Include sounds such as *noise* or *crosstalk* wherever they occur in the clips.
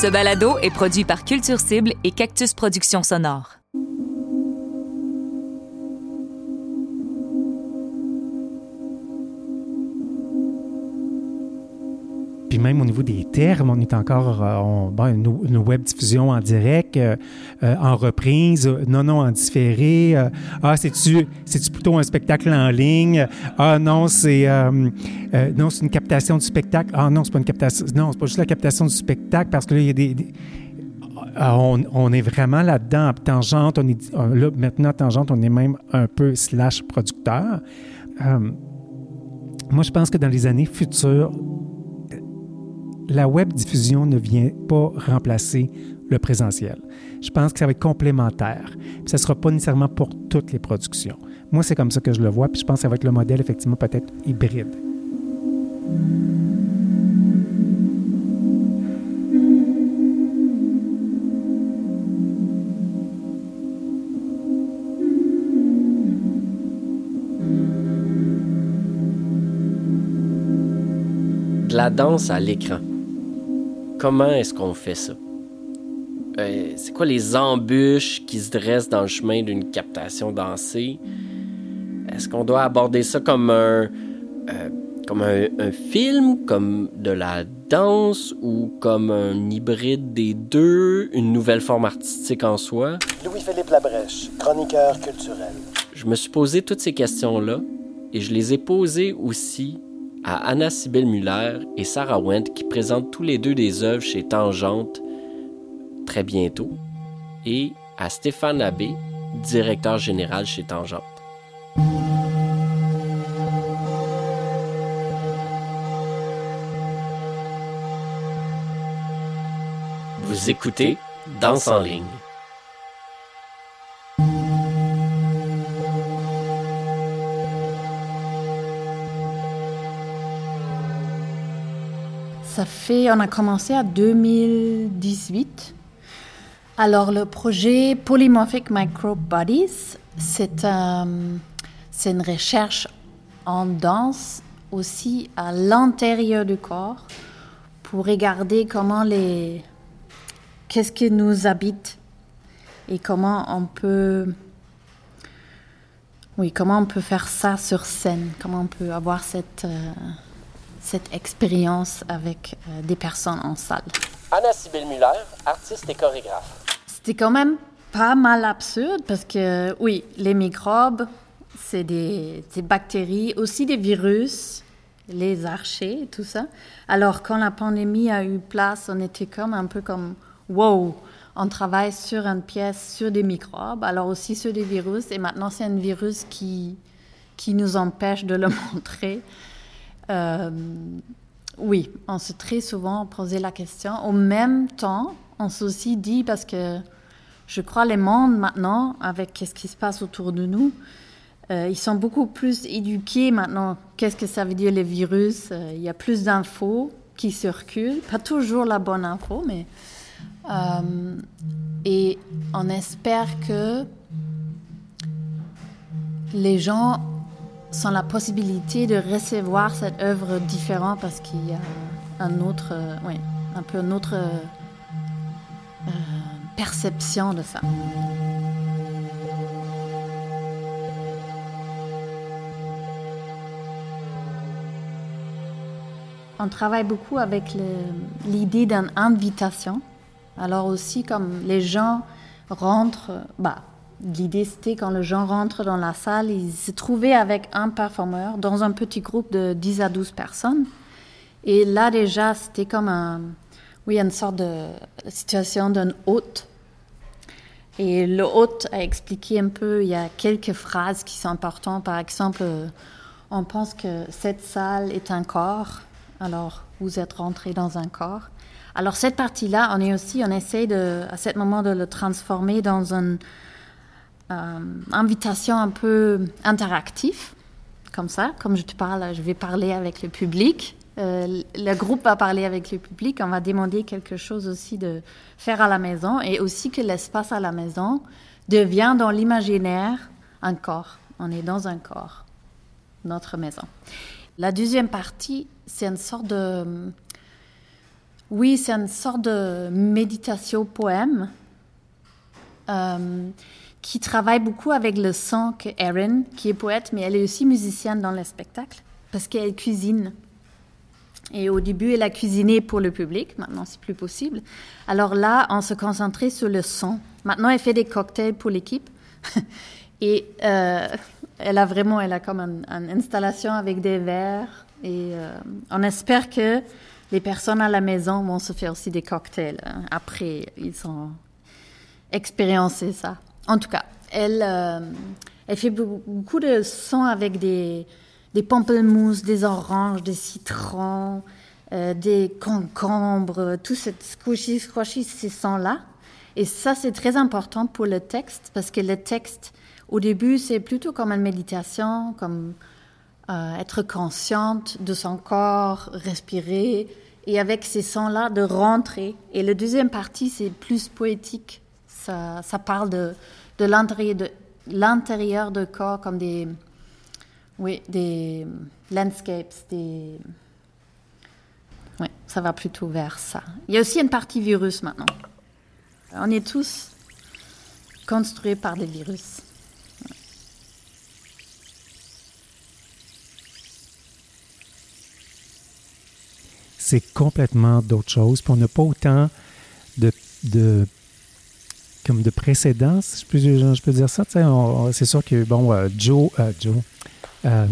Ce balado est produit par Culture Cible et Cactus Productions Sonore. Même au niveau des termes, on est encore euh, on, bon, web diffusion en direct, euh, euh, en reprise, non, non, en différé. Ah, c'est-tu, c'est-tu plutôt un spectacle en ligne? Ah non, c'est non, c'est une captation du spectacle. Ah non, c'est pas une captation. Non, c'est pas juste la captation du spectacle parce que là, il y a des, des on, on, est vraiment là-dedans, tangente. On est, là, maintenant, tangente, on est même un peu slash producteur. moi, je pense que dans les années futures, la web diffusion ne vient pas remplacer le présentiel. Je pense que ça va être complémentaire. Ça ne sera pas nécessairement pour toutes les productions. Moi, c'est comme ça que je le vois, puis je pense que ça va être le modèle effectivement peut-être hybride. De la danse à l'écran comment est-ce qu'on fait ça? Euh, c'est quoi les embûches qui se dressent dans le chemin d'une captation dansée? Est-ce qu'on doit aborder ça comme un, euh, comme un, un, film, comme de la danse ou comme un hybride des deux, une nouvelle forme artistique en soi? Louis-Philippe Labrèche, chroniqueur culturel. Je me suis posé toutes ces questions-là et je les ai posées aussi à Anna Sybille Muller et Sarah Wendt qui présentent tous les deux des œuvres chez Tangente très bientôt, et à Stéphane Abbé, directeur général chez Tangente. Vous écoutez Danse en ligne. Fait, on a commencé en 2018. Alors le projet Polymorphic Microbodies, c'est euh, une recherche en danse aussi à l'intérieur du corps pour regarder comment les qu'est-ce qui nous habite et comment on peut oui comment on peut faire ça sur scène comment on peut avoir cette euh, cette expérience avec euh, des personnes en salle. Anna Sybille Muller, artiste et chorégraphe. C'était quand même pas mal absurde parce que, oui, les microbes, c'est des, des, bactéries, aussi des virus, les archers, tout ça. Alors, quand la pandémie a eu place, on était comme un peu comme, wow, on travaille sur une pièce, sur des microbes, alors aussi sur des virus, et maintenant c'est un virus qui, qui nous empêche de le *laughs* montrer. Euh, oui, on s'est très souvent posé la question. Au même temps, on s'est aussi dit, parce que je crois les mondes maintenant, avec ce qui se passe autour de nous, euh, ils sont beaucoup plus éduqués maintenant. Qu'est-ce que ça veut dire les virus? Euh, Il y a plus d'infos qui circulent, pas toujours la bonne info, mais et on espère que les gens sans la possibilité de recevoir cette œuvre différente parce qu'il y a un autre, euh, oui, un peu une autre euh, perception de ça. On travaille beaucoup avec l'idée d'une invitation. Alors aussi, comme les gens rentrent, bah, L'idée, c'était quand les gens rentrent dans la salle, ils se trouvaient avec un performeur dans un petit groupe de 10 à 12 personnes. Et là, déjà, c'était comme un, oui, une sorte de situation d'un hôte. Et le hôte a expliqué un peu, il y a quelques phrases qui sont importantes. Par exemple, on pense que cette salle est un corps, alors vous êtes rentré dans un corps. Alors cette partie-là, on est aussi, on essaie de, à ce moment de le transformer dans un euh, invitation un peu interactive, comme ça, comme je te parle, je vais parler avec le public. Euh, le groupe va parler avec le public, on va demander quelque chose aussi de faire à la maison et aussi que l'espace à la maison devient dans l'imaginaire un corps. On est dans un corps, notre maison. La deuxième partie, c'est une sorte de Oui, c'est une sorte de méditation poème euh, qui travaille beaucoup avec le son que Erin, qui est poète, mais elle est aussi musicienne dans le spectacle parce qu'elle cuisine. Et au début, elle a cuisiné pour le public. Maintenant, c'est plus possible. Alors là, on se concentrait sur le son. Maintenant, elle fait des cocktails pour l'équipe. *laughs* et euh, elle a vraiment, elle a comme une, installation avec des verres. Et euh, on espère que les personnes à la maison vont se faire aussi des cocktails. Hein. Après, ils ont expérimenté ça. En tout cas, elle, euh, fait beaucoup de sons avec des des pamplemousses, des oranges, des citrons, euh, des concombres, tout ce squishy, squishy, ces sons-là. Et ça, c'est très important pour le texte parce que le texte, au début, c'est plutôt comme une méditation, comme euh, être consciente de son corps, respirer, et avec ces sons-là, de rentrer. Et la deuxième partie, c'est plus poétique. Ça, parle de, l'intérieur de, corps comme des oui, des landscapes, des... Oui, ça va plutôt vers ça. Il y a aussi une partie virus maintenant. On est tous construits par des virus. C'est complètement d'autres choses. On n'a pas autant de de précédence, je peux, je peux dire ça. C'est sûr que, bon, euh, Joe, euh, Joe euh,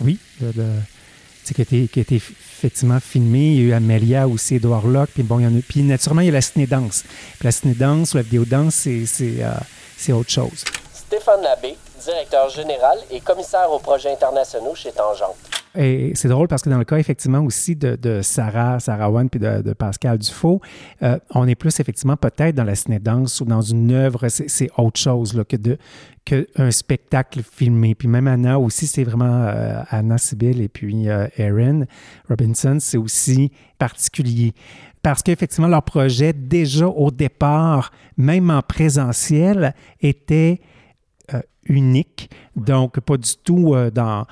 oui, qui a, été, effectivement filmé. Il y a eu Amelia aussi, Edouard Locke. Puis bon, il y en a. Puis naturellement, il y a la ciné-danse. La ciné-danse ou la vidéo-danse, c'est euh, autre chose. Stéphane Labbé, directeur général et commissaire aux projets internationaux chez Tangente. Et c'est drôle parce que dans le cas, effectivement, aussi de, Sarah, Sarah Wan puis de, Pascal Dufault, euh, on est plus effectivement peut-être dans la ciné-danse ou dans une œuvre, c'est autre chose là, que de qu'un spectacle filmé. Puis même Anna aussi, c'est vraiment euh, Anna Sibyl et puis euh, Erin Robinson, c'est aussi particulier. Parce qu'effectivement, leur projet, déjà au départ, même en présentiel, était unique. Donc, pas du tout dans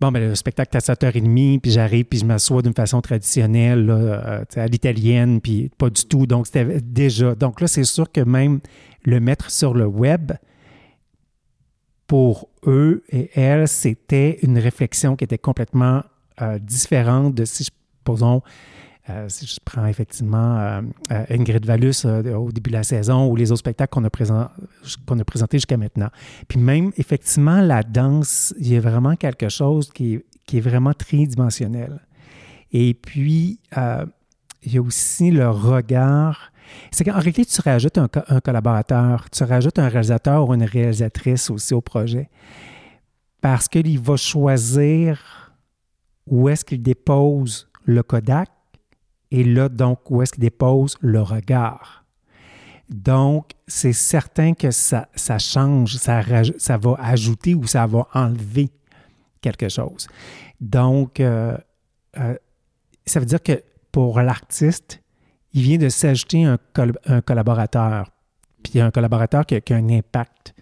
bon, ben, le spectacle à 7h30, puis j'arrive, puis je m'assois d'une façon traditionnelle, euh, à l'italienne, puis pas du tout. Donc, c'était déjà. Donc là, c'est sûr que même le mettre sur le web, pour eux et elles, c'était une réflexion qui était complètement euh, différente de si, posons, si je prends effectivement euh, euh, Ingrid Valus au début de la saison ou les autres spectacles qu'on a, présent, présentés jusqu'à maintenant. Puis même, effectivement, la danse, il y a vraiment quelque chose qui est, qui est vraiment tridimensionnel. Et puis, il y a aussi le regard. C'est qu'en réalité, tu rajoutes un, un, collaborateur, tu rajoutes un réalisateur ou une réalisatrice aussi au projet. Parce qu'il va choisir où est-ce qu'il dépose le Kodak et là, donc, où est-ce qu'il dépose le regard? Donc, c'est certain que ça, ça change, ça, va ajouter ou ça va enlever quelque chose. Donc, euh, euh, ça veut dire que pour l'artiste, il vient de s'ajouter un, un, collaborateur, puis un collaborateur qui, a un impact.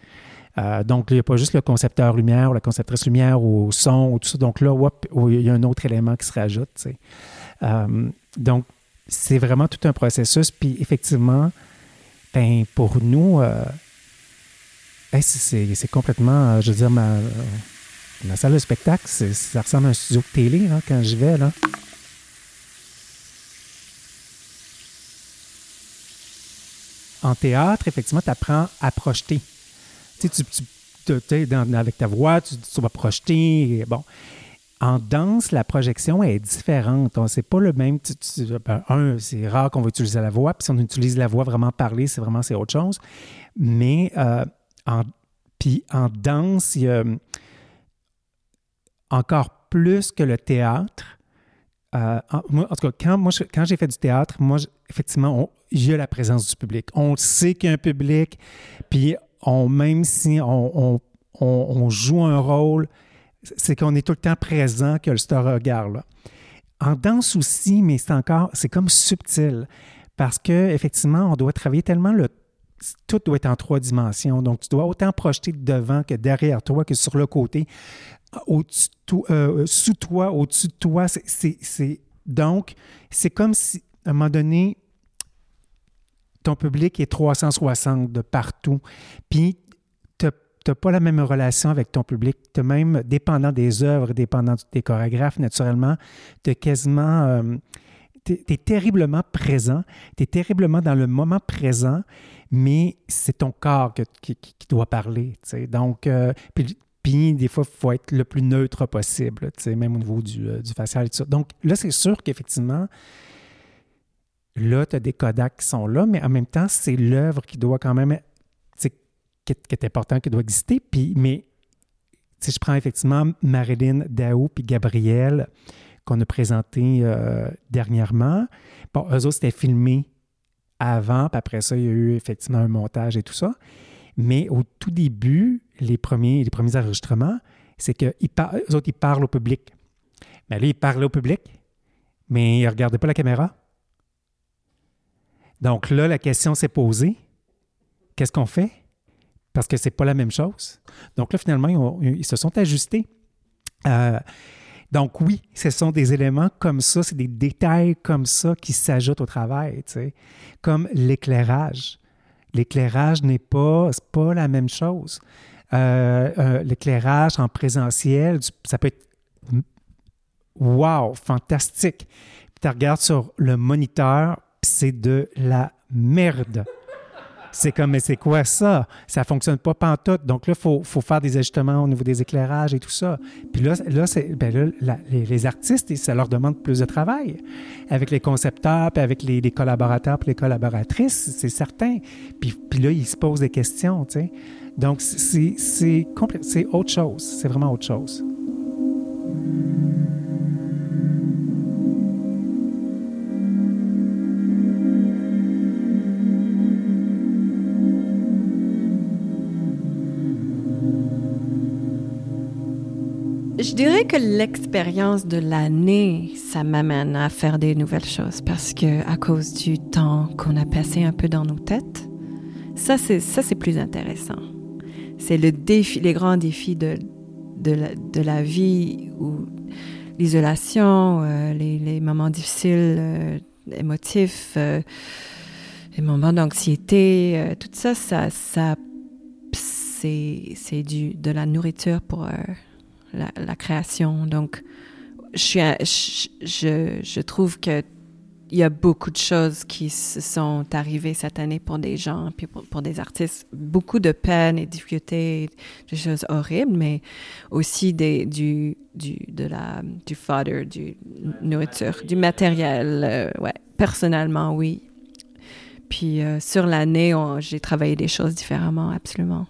Euh, donc, il n'y a pas juste le concepteur lumière ou la conceptrice lumière ou son ou tout ça. Donc là, il y a un autre élément qui se rajoute. Donc, c'est vraiment tout un processus. Puis effectivement, ben, pour nous, euh, c'est complètement, euh, je veux dire, ma, ma salle de spectacle, ça ressemble à un studio de télé quand j'y vais. Là. En théâtre, effectivement, tu apprends à projeter. Tu sais, tu, tu, avec ta voix, tu, tu vas projeter. Bon. En danse, la projection est différente. C'est pas le même. Ben, un, c'est rare qu'on va utiliser la voix. Puis si on utilise la voix vraiment parler, c'est vraiment c'est autre chose. Mais euh, en, puis en danse, a encore plus que le théâtre. Euh, en, tout cas, quand, moi, quand j'ai fait du théâtre, moi, effectivement, il y a la présence du public. On sait qu'il y a un public, puis on, même si on, on joue un rôle, c'est qu'on est tout le temps présent, que le ce regard-là. En danse aussi, mais c'est encore, c'est comme subtil, parce que effectivement, on doit travailler tellement le tout doit être en trois dimensions. Donc, tu dois autant projeter devant que derrière toi, que sur le côté, euh, sous toi, au-dessus de toi. C'est, donc, c'est comme si à un moment donné, ton public est 360 de partout. Puis, tu n'as pas la même relation avec ton public. Tu même, dépendant des œuvres, dépendant des chorégraphes, naturellement, tu es quasiment. Euh, tu es, terriblement présent, tu es terriblement dans le moment présent, mais c'est ton corps qui, doit parler. Donc, euh, puis, des fois, il faut être le plus neutre possible, même au niveau du, euh, du facial et tout ça. Donc, là, c'est sûr qu'effectivement, là, tu as des Kodak qui sont là, mais en même temps, c'est l'œuvre qui doit quand même, qui est important, qui doit exister. Puis, mais si je prends effectivement Marilyn Dao puis Gabriel, qu'on a présenté euh, dernièrement. Bon, eux autres, c'était filmé avant, puis après ça, il y a eu effectivement un montage et tout ça. Mais au tout début, les premiers, les premiers enregistrements, c'est qu'eux autres, ils parlent au public. Mais là, ils parlaient au public, mais ils ne regardaient pas la caméra. Donc là, la question s'est posée. Qu'est-ce qu'on fait? Parce que c'est pas la même chose. Donc là, finalement, ils, se sont ajustés. Euh, donc oui, ce sont des éléments comme ça, c'est des détails comme ça qui s'ajoutent au travail, tu sais, comme l'éclairage. L'éclairage n'est pas, pas la même chose. Euh, euh, l'éclairage en présentiel, ça peut être wow, fantastique. Puis tu regardes sur le moniteur, c'est de la merde. C'est comme, mais c'est quoi ça? Ça fonctionne pas pantoute. Donc là, il faut, faire des ajustements au niveau des éclairages et tout ça. Puis là, là, ben les, artistes, ça leur demande plus de travail. Avec les concepteurs, puis avec les, collaborateurs, puis les collaboratrices, c'est certain. Puis, puis là, ils se posent des questions. Donc, c'est autre chose. C'est vraiment autre chose. Dirais que l'expérience de l'année, ça m'amène à faire des nouvelles choses parce que à cause du temps qu'on a passé un peu dans nos têtes, ça c'est ça c'est plus intéressant. C'est le défi, les grands défis de de la, de la vie ou l'isolation, euh, les, les, moments difficiles, euh, émotifs, euh, les moments d'anxiété, tout ça, ça, ça c'est c'est du de la nourriture pour la, création. Donc, je, je, trouve que il y a beaucoup de choses qui se sont arrivées cette année pour des gens, puis pour, des artistes. Beaucoup de peines et difficultés, des choses horribles, mais aussi des, du, du, de la, du fodder, du nourriture, du matériel. Euh, ouais, personnellement, oui. Puis euh, sur l'année, j'ai travaillé des choses différemment, absolument.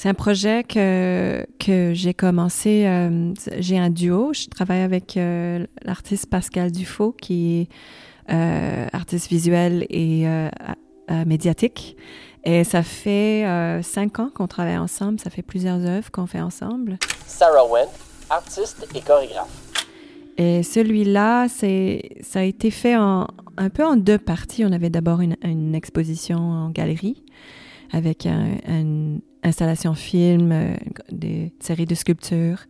C'est un projet que, que j'ai commencé. Euh, j'ai un duo. Je travaille avec euh, l'artiste Pascal Dufaux, qui est euh, artiste visuel et médiatique. Et ça fait cinq ans qu'on travaille ensemble. Ça fait plusieurs œuvres qu'on fait ensemble. Sarah Wen, artiste et chorégraphe. Et celui-là, c'est, ça a été fait en, un peu en deux parties. On avait d'abord une, une exposition en galerie avec un, un, installations film, euh, des séries de sculptures.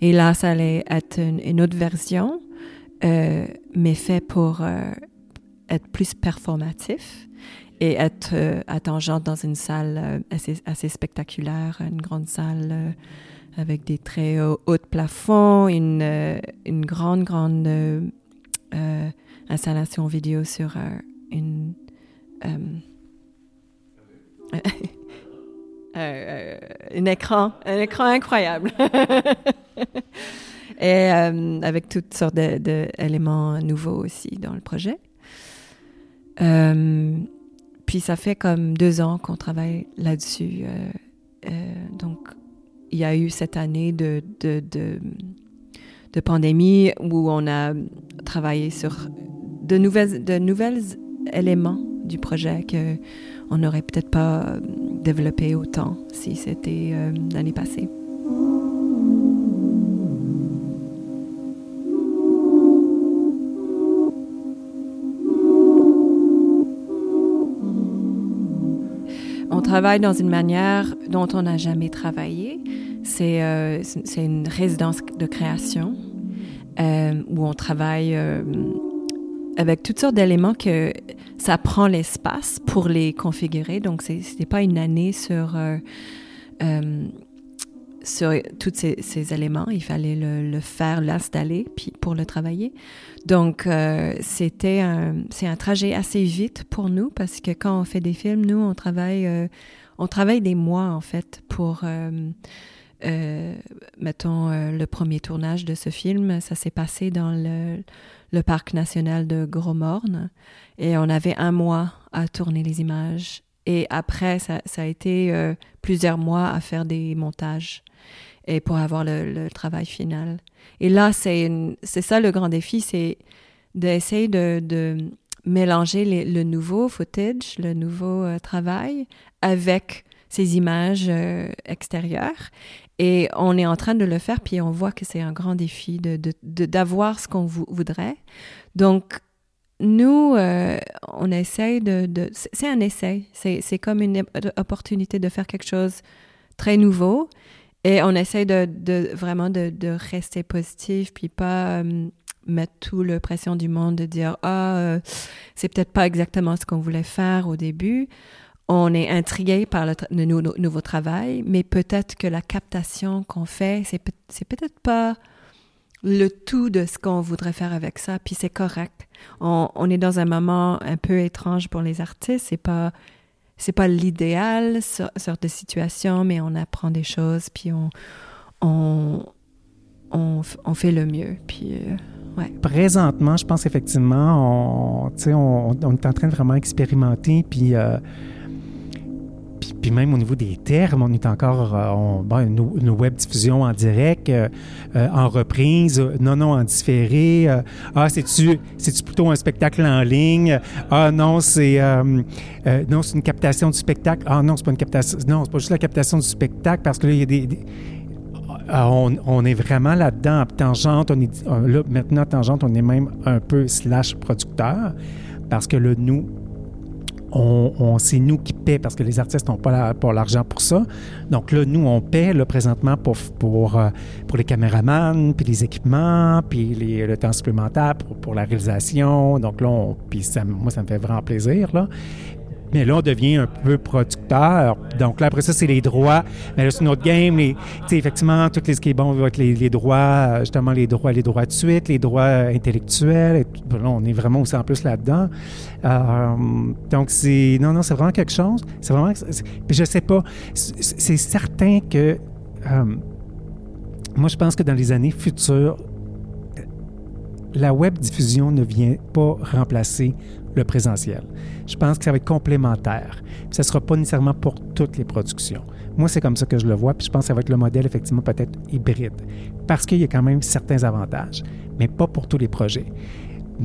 Et là, ça allait être une, autre version, euh, mais fait pour euh, être plus performatif et être attendant dans une salle assez, spectaculaire, une grande salle avec des très hauts, plafonds, une grande, grande installation vidéo sur une... *laughs* Euh, un écran, un écran incroyable. *laughs* Et euh, avec toutes sortes d'éléments nouveaux aussi dans le projet. Euh, puis ça fait comme deux ans qu'on travaille là-dessus. donc, il y a eu cette année de, de, de, de, pandémie où on a travaillé sur de nouvelles, de nouvelles éléments du projet que on n'aurait peut-être pas développé autant si c'était euh, l'année passée. On travaille dans une manière dont on n'a jamais travaillé. C'est euh, une résidence de création euh, où on travaille avec toutes sortes d'éléments que ça prend l'espace pour les configurer. Donc, ce n'était pas une année sur, euh, euh, sur tous ces, éléments. Il fallait le, faire, l'installer, pour le travailler. Donc, euh, c'était un, c'est un trajet assez vite pour nous parce que quand on fait des films, nous, on travaille, on travaille des mois, en fait, pour... Euh, euh mettons, le premier tournage de ce film, ça s'est passé dans le, le parc national de Gros-Morne et on avait un mois à tourner les images. Et après, ça, ça a été euh, plusieurs mois à faire des montages et pour avoir le, le travail final. Et là, c'est ça le grand défi, c'est d'essayer de, de, mélanger les, le nouveau footage, le nouveau euh, travail avec ces images euh, extérieures. Et on est en train de le faire, puis on voit que c'est un grand défi de, d'avoir ce qu'on voudrait. Donc, nous, euh, on essaye de... c'est un essai. C'est, comme une opportunité de faire quelque chose très nouveau. Et on essaye de, vraiment de, de, rester positif, puis pas euh, mettre tout le pression du monde de dire ah euh, c'est peut-être pas exactement ce qu'on voulait faire au début. On est intrigué par le, nouveau travail, mais peut-être que la captation qu'on fait, c'est, c'est peut-être pas le tout de ce qu'on voudrait faire avec ça, puis c'est correct. On, on, est dans un moment un peu étrange pour les artistes, c'est pas c'est pas l'idéal sorte de situation, mais on apprend des choses, puis on, on, on, on fait le mieux. Puis, euh, ouais. Présentement, je pense effectivement, on, on, on est en train de vraiment expérimenter, puis euh, puis, même au niveau des termes, on est encore euh, on, bon, web diffusion en direct, euh, euh, en reprise, non, non, en différé. Ah, c'est-tu, c'est-tu plutôt un spectacle en ligne? Ah non, c'est non, c'est une captation du spectacle. Ah non, c'est pas une captation. Non, c'est pas juste la captation du spectacle parce que là, il y a des, ah, on, on, est vraiment là-dedans, tangente. On est, là, maintenant, tangente, on est même un peu slash producteur parce que là, nous, on, on c'est nous qui paie parce que les artistes n'ont pas l'argent pour ça. Donc là, nous, on paie là, présentement pour, pour, euh, pour les caméramans, puis les équipements, puis les, le temps supplémentaire pour, pour, la réalisation. Donc là, on, puis ça, moi, ça me fait vraiment plaisir. Là. Mais là, on devient un peu producteur. Donc là, après ça, c'est les droits. Mais là, c'est notre game. Les, effectivement, tout ce qui est bon va être les, droits, justement, les droits, les droits de suite, les droits intellectuels. Et là, on est vraiment aussi en plus là-dedans. Euh, donc, c'est... Non, non, c'est vraiment quelque chose. C'est vraiment... Puis je sais pas. C'est certain que... Euh, moi, je pense que dans les années futures, la web diffusion ne vient pas remplacer le présentiel. Je pense que ça va être complémentaire. Puis ça ne sera pas nécessairement pour toutes les productions. Moi, c'est comme ça que je le vois, puis je pense que ça va être le modèle effectivement peut-être hybride, parce qu'il y a quand même certains avantages, mais pas pour tous les projets.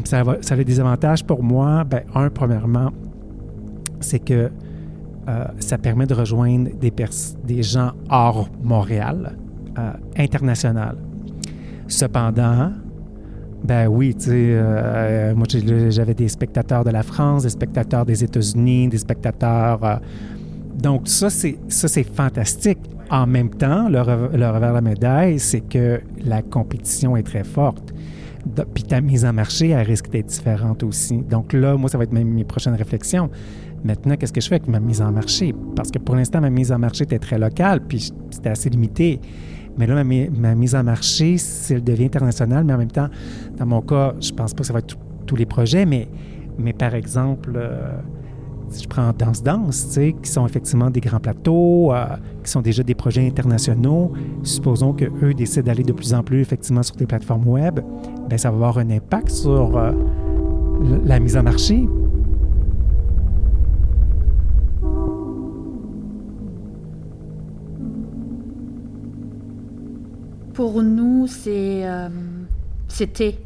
Ça, va, ça a des avantages pour moi. Bien, un, premièrement, c'est que euh, ça permet de rejoindre des, des gens hors Montréal, euh, international. Cependant, ben oui, tu sais, euh, moi j'avais des spectateurs de la France, des spectateurs des États-Unis, des spectateurs. Euh, donc ça c'est ça c'est fantastique. En même temps, le, revers de la médaille, c'est que la compétition est très forte. Puis ta mise en marché, elle risque d'être différente aussi. Donc là, moi, ça va être mes, mes prochaines réflexions. Maintenant, qu'est-ce que je fais avec ma mise en marché? Parce que pour l'instant, ma mise en marché était très locale, puis c'était assez limité. Mais là, ma, mise en marché, elle devient internationale, mais en même temps, dans mon cas, je pense pas que ça va être tous les projets, mais, mais par exemple, euh, je prends Danse Danse, tu sais, qui sont effectivement des grands plateaux, euh, qui sont déjà des projets internationaux, supposons qu'eux décident d'aller de plus en plus effectivement sur des plateformes web, bien, ça va avoir un impact sur euh, la mise en marché. Pour nous, c'est, euh, c'était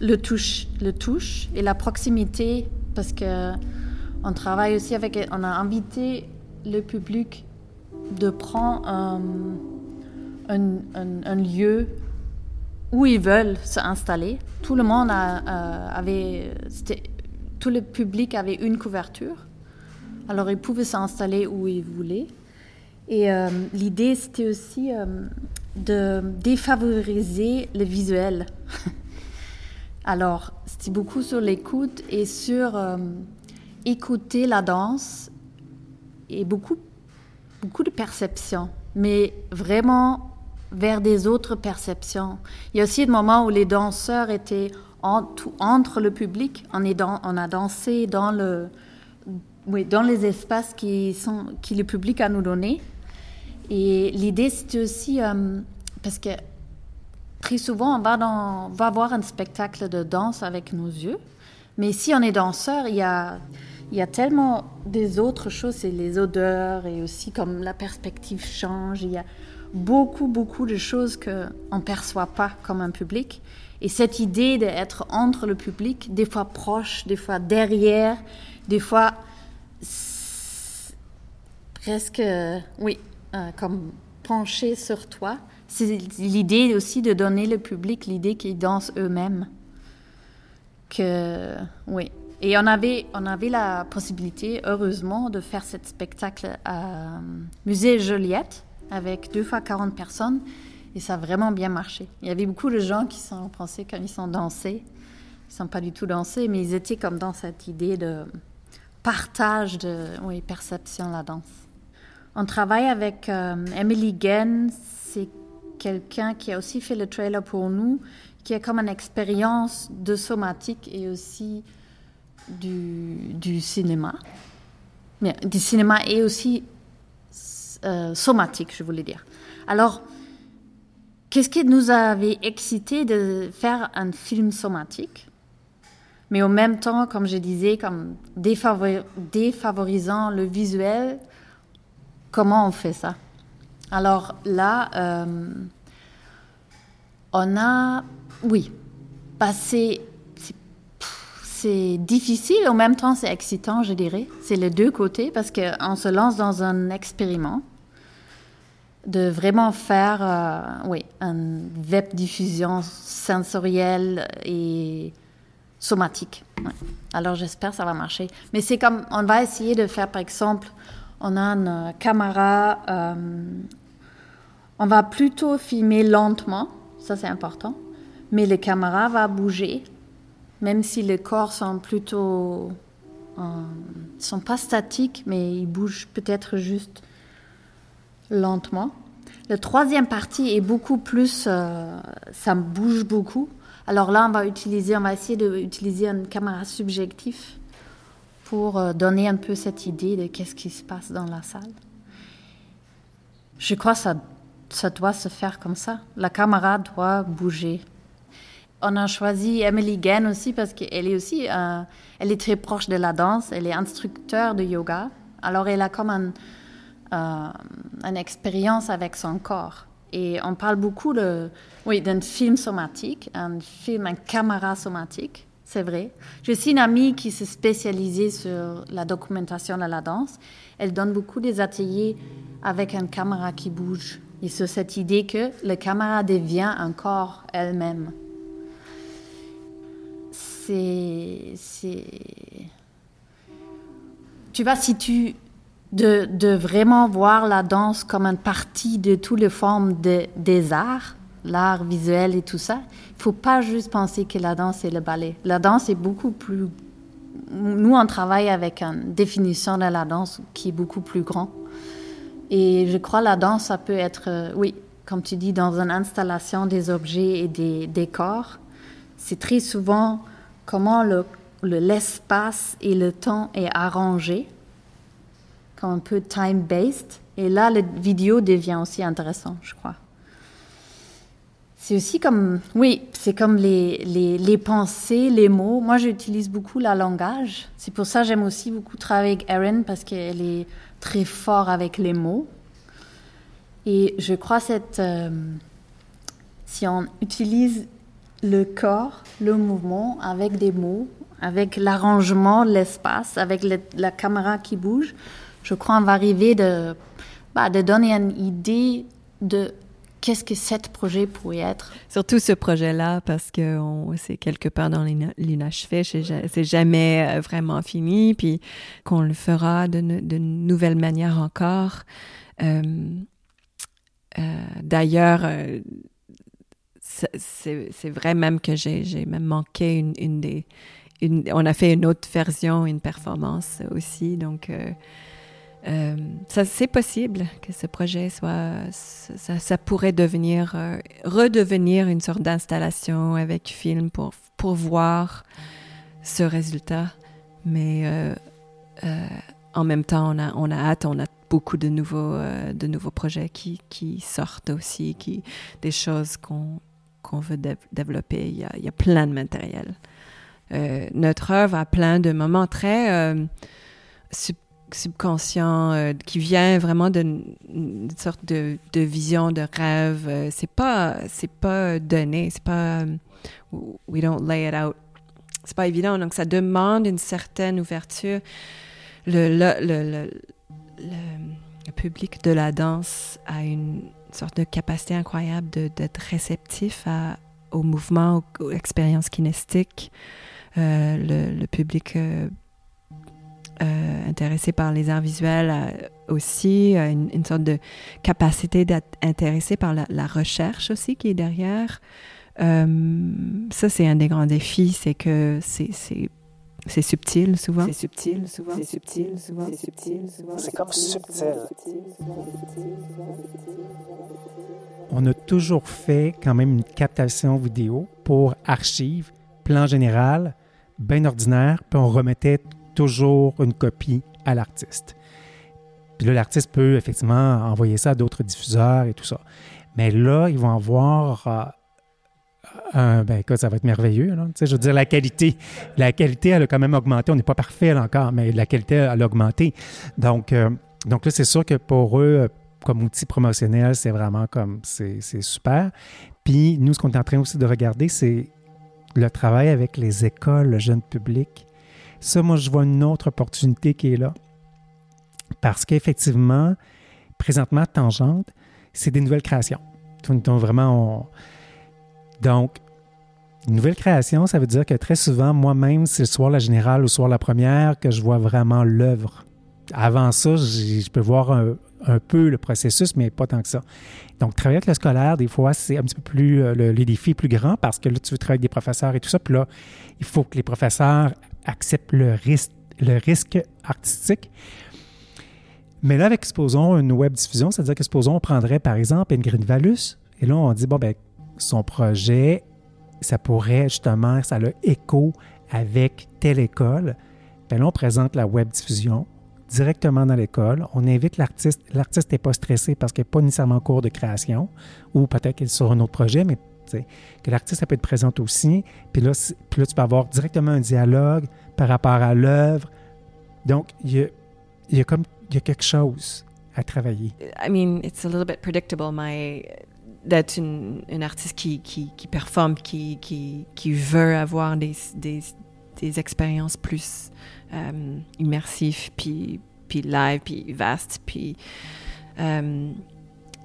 le touche, le touche et la proximité, parce que on travaille aussi avec, on a invité le public de prendre un, un, lieu où ils veulent s'installer. Tout le monde euh, tout le public avait une couverture, alors ils pouvaient s'installer où ils voulaient. Et euh, l'idée, c'était aussi de défavoriser le visuel. *laughs* Alors, c'était beaucoup sur l'écoute et sur euh, écouter la danse et beaucoup, beaucoup de perceptions, mais vraiment vers des autres perceptions. Il y a aussi des moments où les danseurs étaient entre le public. On, a dansé dans les espaces qui, sont, qui le public a nous donné. Et l'idée, c'était aussi, euh, parce que très souvent, on va, voir un spectacle de danse avec nos yeux. Mais si on est danseur, il y a, y a tellement des autres choses, c'est les odeurs et aussi comme la perspective change. Il y a beaucoup, beaucoup de choses qu'on ne perçoit pas comme un public. Et cette idée d'être entre le public, des fois proche, des fois derrière, des fois presque, oui, euh, comme penché sur toi, c'est l'idée aussi de donner le public l'idée qu'ils dansent eux-mêmes. Que, oui. Et on avait, on avait la possibilité, heureusement, de faire ce spectacle à Musée Joliette avec deux fois 40 personnes. Et ça a vraiment bien marché. Il y avait beaucoup de gens qui sont pensés quand ils sont dansés. Ils ne sont pas du tout dansés, mais ils étaient comme dans cette idée de partage de perception la danse. On travaille avec euh, Emily Genn, c'est quelqu'un qui a aussi fait le trailer pour nous, qui a comme une expérience de somatique et aussi du, cinéma. Du cinéma et aussi euh, somatique, je voulais dire. Alors, Qu'est-ce qui nous avait excité de faire un film somatique, mais au même temps, comme je disais, comme défavorisant le visuel, comment on fait ça? Alors là, euh, on a, oui, passé, c'est difficile, en même temps c'est excitant, je dirais. C'est les deux côtés parce qu'on se lance dans un expériment de vraiment faire euh, oui, une web diffusion sensorielle et somatique. Alors j'espère que ça va marcher. Mais c'est comme, on va essayer de faire, par exemple, on a une caméra, euh, on va plutôt filmer lentement, ça c'est important, mais les caméras vont bouger, même si les corps sont plutôt, euh, sont pas statiques, mais ils bougent peut-être juste lentement. La troisième partie est beaucoup plus, euh, ça bouge beaucoup. Alors là, on va utiliser, on va essayer d'utiliser une caméra subjective pour euh, donner un peu cette idée de qu'est-ce qui se passe dans la salle. Je crois que ça, doit se faire comme ça. La caméra doit bouger. On a choisi Emily Gann aussi parce qu'elle est aussi, euh, elle est très proche de la danse. Elle est instructeur de yoga. Alors elle a comme un, euh, une expérience avec son corps. Et on parle beaucoup oui, d'un film somatique, un film, un caméra somatique, c'est vrai. J'ai aussi une amie qui s'est spécialisée sur la documentation de la danse. Elle donne beaucoup des ateliers avec une caméra qui bouge. Et sur cette idée que la caméra devient un corps elle-même. C'est. Tu vois, si tu de, vraiment voir la danse comme une partie de toutes les formes des arts, l'art visuel et tout ça. Il faut pas juste penser que la danse est le ballet. La danse est beaucoup plus... Nous, on travaille avec une définition de la danse qui est beaucoup plus grand. Et je crois la danse, ça peut être, euh, oui, comme tu dis, dans une installation des objets et des décors. C'est très souvent comment l'espace le, et le temps est arrangé un peu time-based. Et là, la vidéo devient aussi intéressant, je crois. C'est aussi comme, oui, c'est comme les, les, les, pensées, les mots. Moi, j'utilise beaucoup la langage. C'est pour ça que j'aime aussi beaucoup travailler avec Erin parce qu'elle est très fort avec les mots. Et je crois cette, euh, si on utilise le corps, le mouvement avec des mots, avec l'arrangement, l'espace, avec la caméra qui bouge, je crois qu'on va arriver de, bah, de donner une idée de qu'est-ce que ce projet pourrait être? Surtout ce projet-là, parce que c'est quelque part dans l'inachevé, c'est jamais euh, vraiment fini, puis qu'on le fera de, de nouvelles manières encore. Euh, euh, d'ailleurs, c'est vrai même que j'ai même manqué une, des... On a fait une autre version, une performance aussi. Donc, euh, c'est possible que ce projet soit, ça, ça pourrait devenir, euh, redevenir une sorte d'installation avec film pour, pour voir ce résultat. Mais euh, en même temps, on a, on a hâte, on a beaucoup de nouveaux, de nouveaux projets qui, qui, sortent aussi, qui, des choses qu'on qu'on veut développer. Il y, a, il y, a, plein de matériel. notre œuvre a plein de moments très subconscient euh, qui vient vraiment d'une sorte de, vision, de rêve. Euh, c'est pas, c'est pas donné, c'est pas, euh, we don't lay it out. C'est pas évident, donc ça demande une certaine ouverture. Le, public de la danse a une sorte de capacité incroyable d'être réceptif à, au mouvement, aux, expériences kinestiques. le, public euh, intéressé par les arts visuels euh, aussi, euh, une, sorte de capacité d'être intéressé par la, recherche aussi qui est derrière. ça, c'est un des grands défis, c'est que c'est c'est subtil souvent. C'est subtil souvent. C'est subtil souvent. C'est subtil souvent. C'est comme subtil. On a toujours fait quand même une captation vidéo pour archives, plan général, bien ordinaire, puis on remettait toujours une copie à l'artiste. Puis là, l'artiste peut effectivement envoyer ça à d'autres diffuseurs et tout ça. Mais là, ils vont avoir euh, ben écoute, ça va être merveilleux. Je veux dire, la qualité, la qualité, elle a quand même augmenté. On n'est pas parfait encore, mais la qualité, elle a augmenté. Donc, euh, donc là, c'est sûr que pour eux, comme outil promotionnel, c'est vraiment comme, c'est super. Puis nous, ce qu'on est en train aussi de regarder, c'est le travail avec les écoles, le jeune public. Ça, moi, je vois une autre opportunité qui est là. Parce qu'effectivement, présentement, Tangente, c'est des nouvelles créations. Donc, vraiment, Donc, une nouvelle création, ça veut dire que très souvent, moi-même, c'est soit la générale ou soit la première que je vois vraiment l'œuvre. Avant ça, je peux voir un, peu le processus, mais pas tant que ça. Donc, travailler avec le scolaire, des fois, c'est un petit peu plus, euh, les défis plus grands parce que là, tu veux travailler avec des professeurs et tout ça. Puis là, il faut que les professeurs accepte le risque, artistique. Mais là, avec, supposons, une web diffusion, c'est-à-dire que, supposons, on prendrait, par exemple, Ingrid Valus, et là, on dit, bon, ben, son projet, ça pourrait, justement, ça a écho avec telle école. Bien là, on présente la web diffusion directement dans l'école. On invite l'artiste. L'artiste n'est pas stressé parce qu'il n'est pas nécessairement en cours de création, ou peut-être qu'il est sur un autre projet, mais que l'artiste peut être présente aussi. Puis là, puis là, tu peux avoir directement un dialogue par rapport à l'œuvre. Donc, il y a, y a y a quelque chose à travailler. I mean, it's a little bit predictable, my d'être une, une, artiste qui, qui, qui performe, qui, qui, qui, veut avoir des, des, des expériences plus euh, immersives, puis, puis live, puis vastes, puis euh,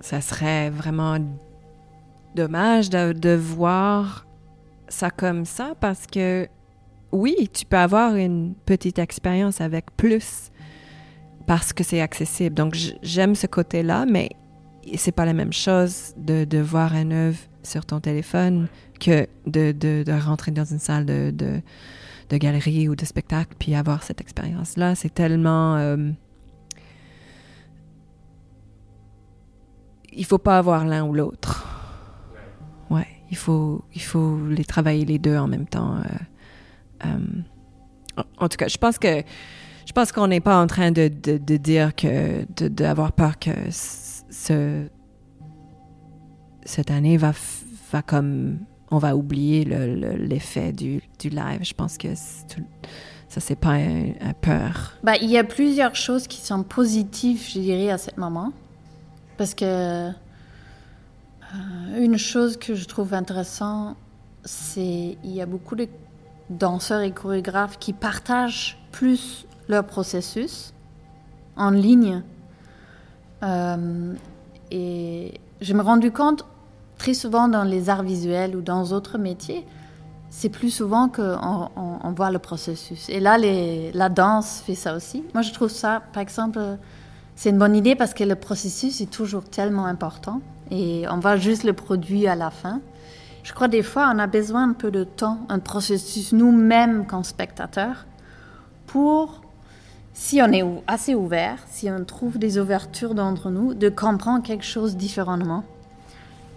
ça serait vraiment dommage de, voir ça comme ça parce que oui, tu peux avoir une petite expérience avec plus parce que c'est accessible. Donc j'aime ce côté-là, mais c'est pas la même chose de, de, voir un œuvre sur ton téléphone que de, de, de rentrer dans une salle de, de, galerie ou de spectacle puis avoir cette expérience-là. C'est tellement... Euh, il faut pas avoir l'un ou l'autre ouais, il faut, il faut les travailler les deux en même temps. Euh, euh, en tout cas, je pense que je pense qu'on n'est pas en train de, de, dire que d'avoir peur que ce cette année va va comme on va oublier l'effet du, du, live. Je pense que ça c'est pas un, peur. Bah, il y a plusieurs choses qui sont positives, je dirais, à ce moment, parce que une chose que je trouve intéressante, c'est il y a beaucoup de danseurs et chorégraphes qui partagent plus leur processus en ligne. Euh, et je me rendu compte très souvent dans les arts visuels ou dans d'autres métiers, c'est plus souvent qu'on on, voit le processus. Et là, la danse fait ça aussi. Moi, je trouve ça, par exemple, c'est une bonne idée parce que le processus est toujours tellement important et on voit juste le produit à la fin. Je crois des fois on a besoin un peu de temps, un processus nous-mêmes comme spectateurs, pour, si on est assez ouvert, si on trouve des ouvertures d'entre nous, de comprendre quelque chose différemment.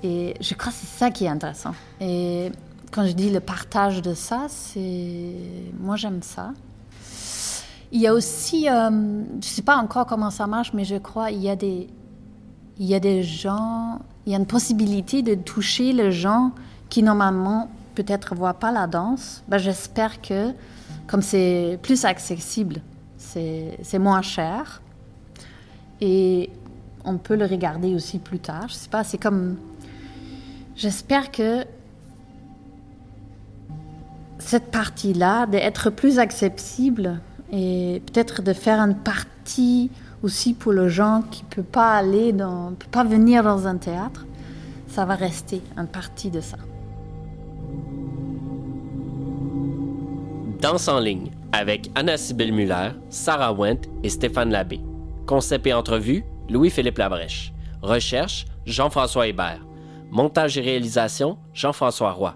Et je crois que c'est ça qui est intéressant. Et quand je dis le partage de ça, c'est moi j'aime ça. Il y a aussi, euh, je ne sais pas encore comment ça marche, mais je crois il y a des, il y a des gens, il y a une possibilité de toucher les gens qui normalement peut-être voient pas la danse. Ben, J'espère que comme c'est plus accessible, c'est moins cher et on peut le regarder aussi plus tard. Je sais pas, c'est comme, j'espère que cette partie-là, d'être plus accessible et peut-être de faire une partie aussi pour les gens qui ne pas aller dans, peut pas venir dans un théâtre, ça va rester une partie de ça. Danse en ligne avec Anna-Sybille Muller, Sarah Wendt et Stéphane Labbé. Concept et entrevue, Louis-Philippe Labrèche. Recherche, Jean-François Hébert. Montage et réalisation, Jean-François Roy.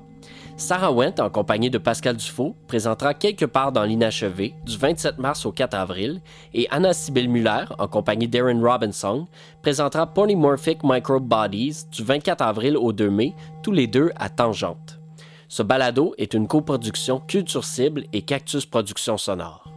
Sarah Wendt, en compagnie de Pascal Dufaux, présentera quelque part dans l'inachevé du 27 mars au 4 avril et Anna Sibyl Muller, en compagnie d'Aaron Robinson, présentera Polymorphic Microbe Bodies du 24 avril au 2 mai, tous les deux à Tangente. Ce balado est une coproduction Culture Cible et Cactus Productions Sonores.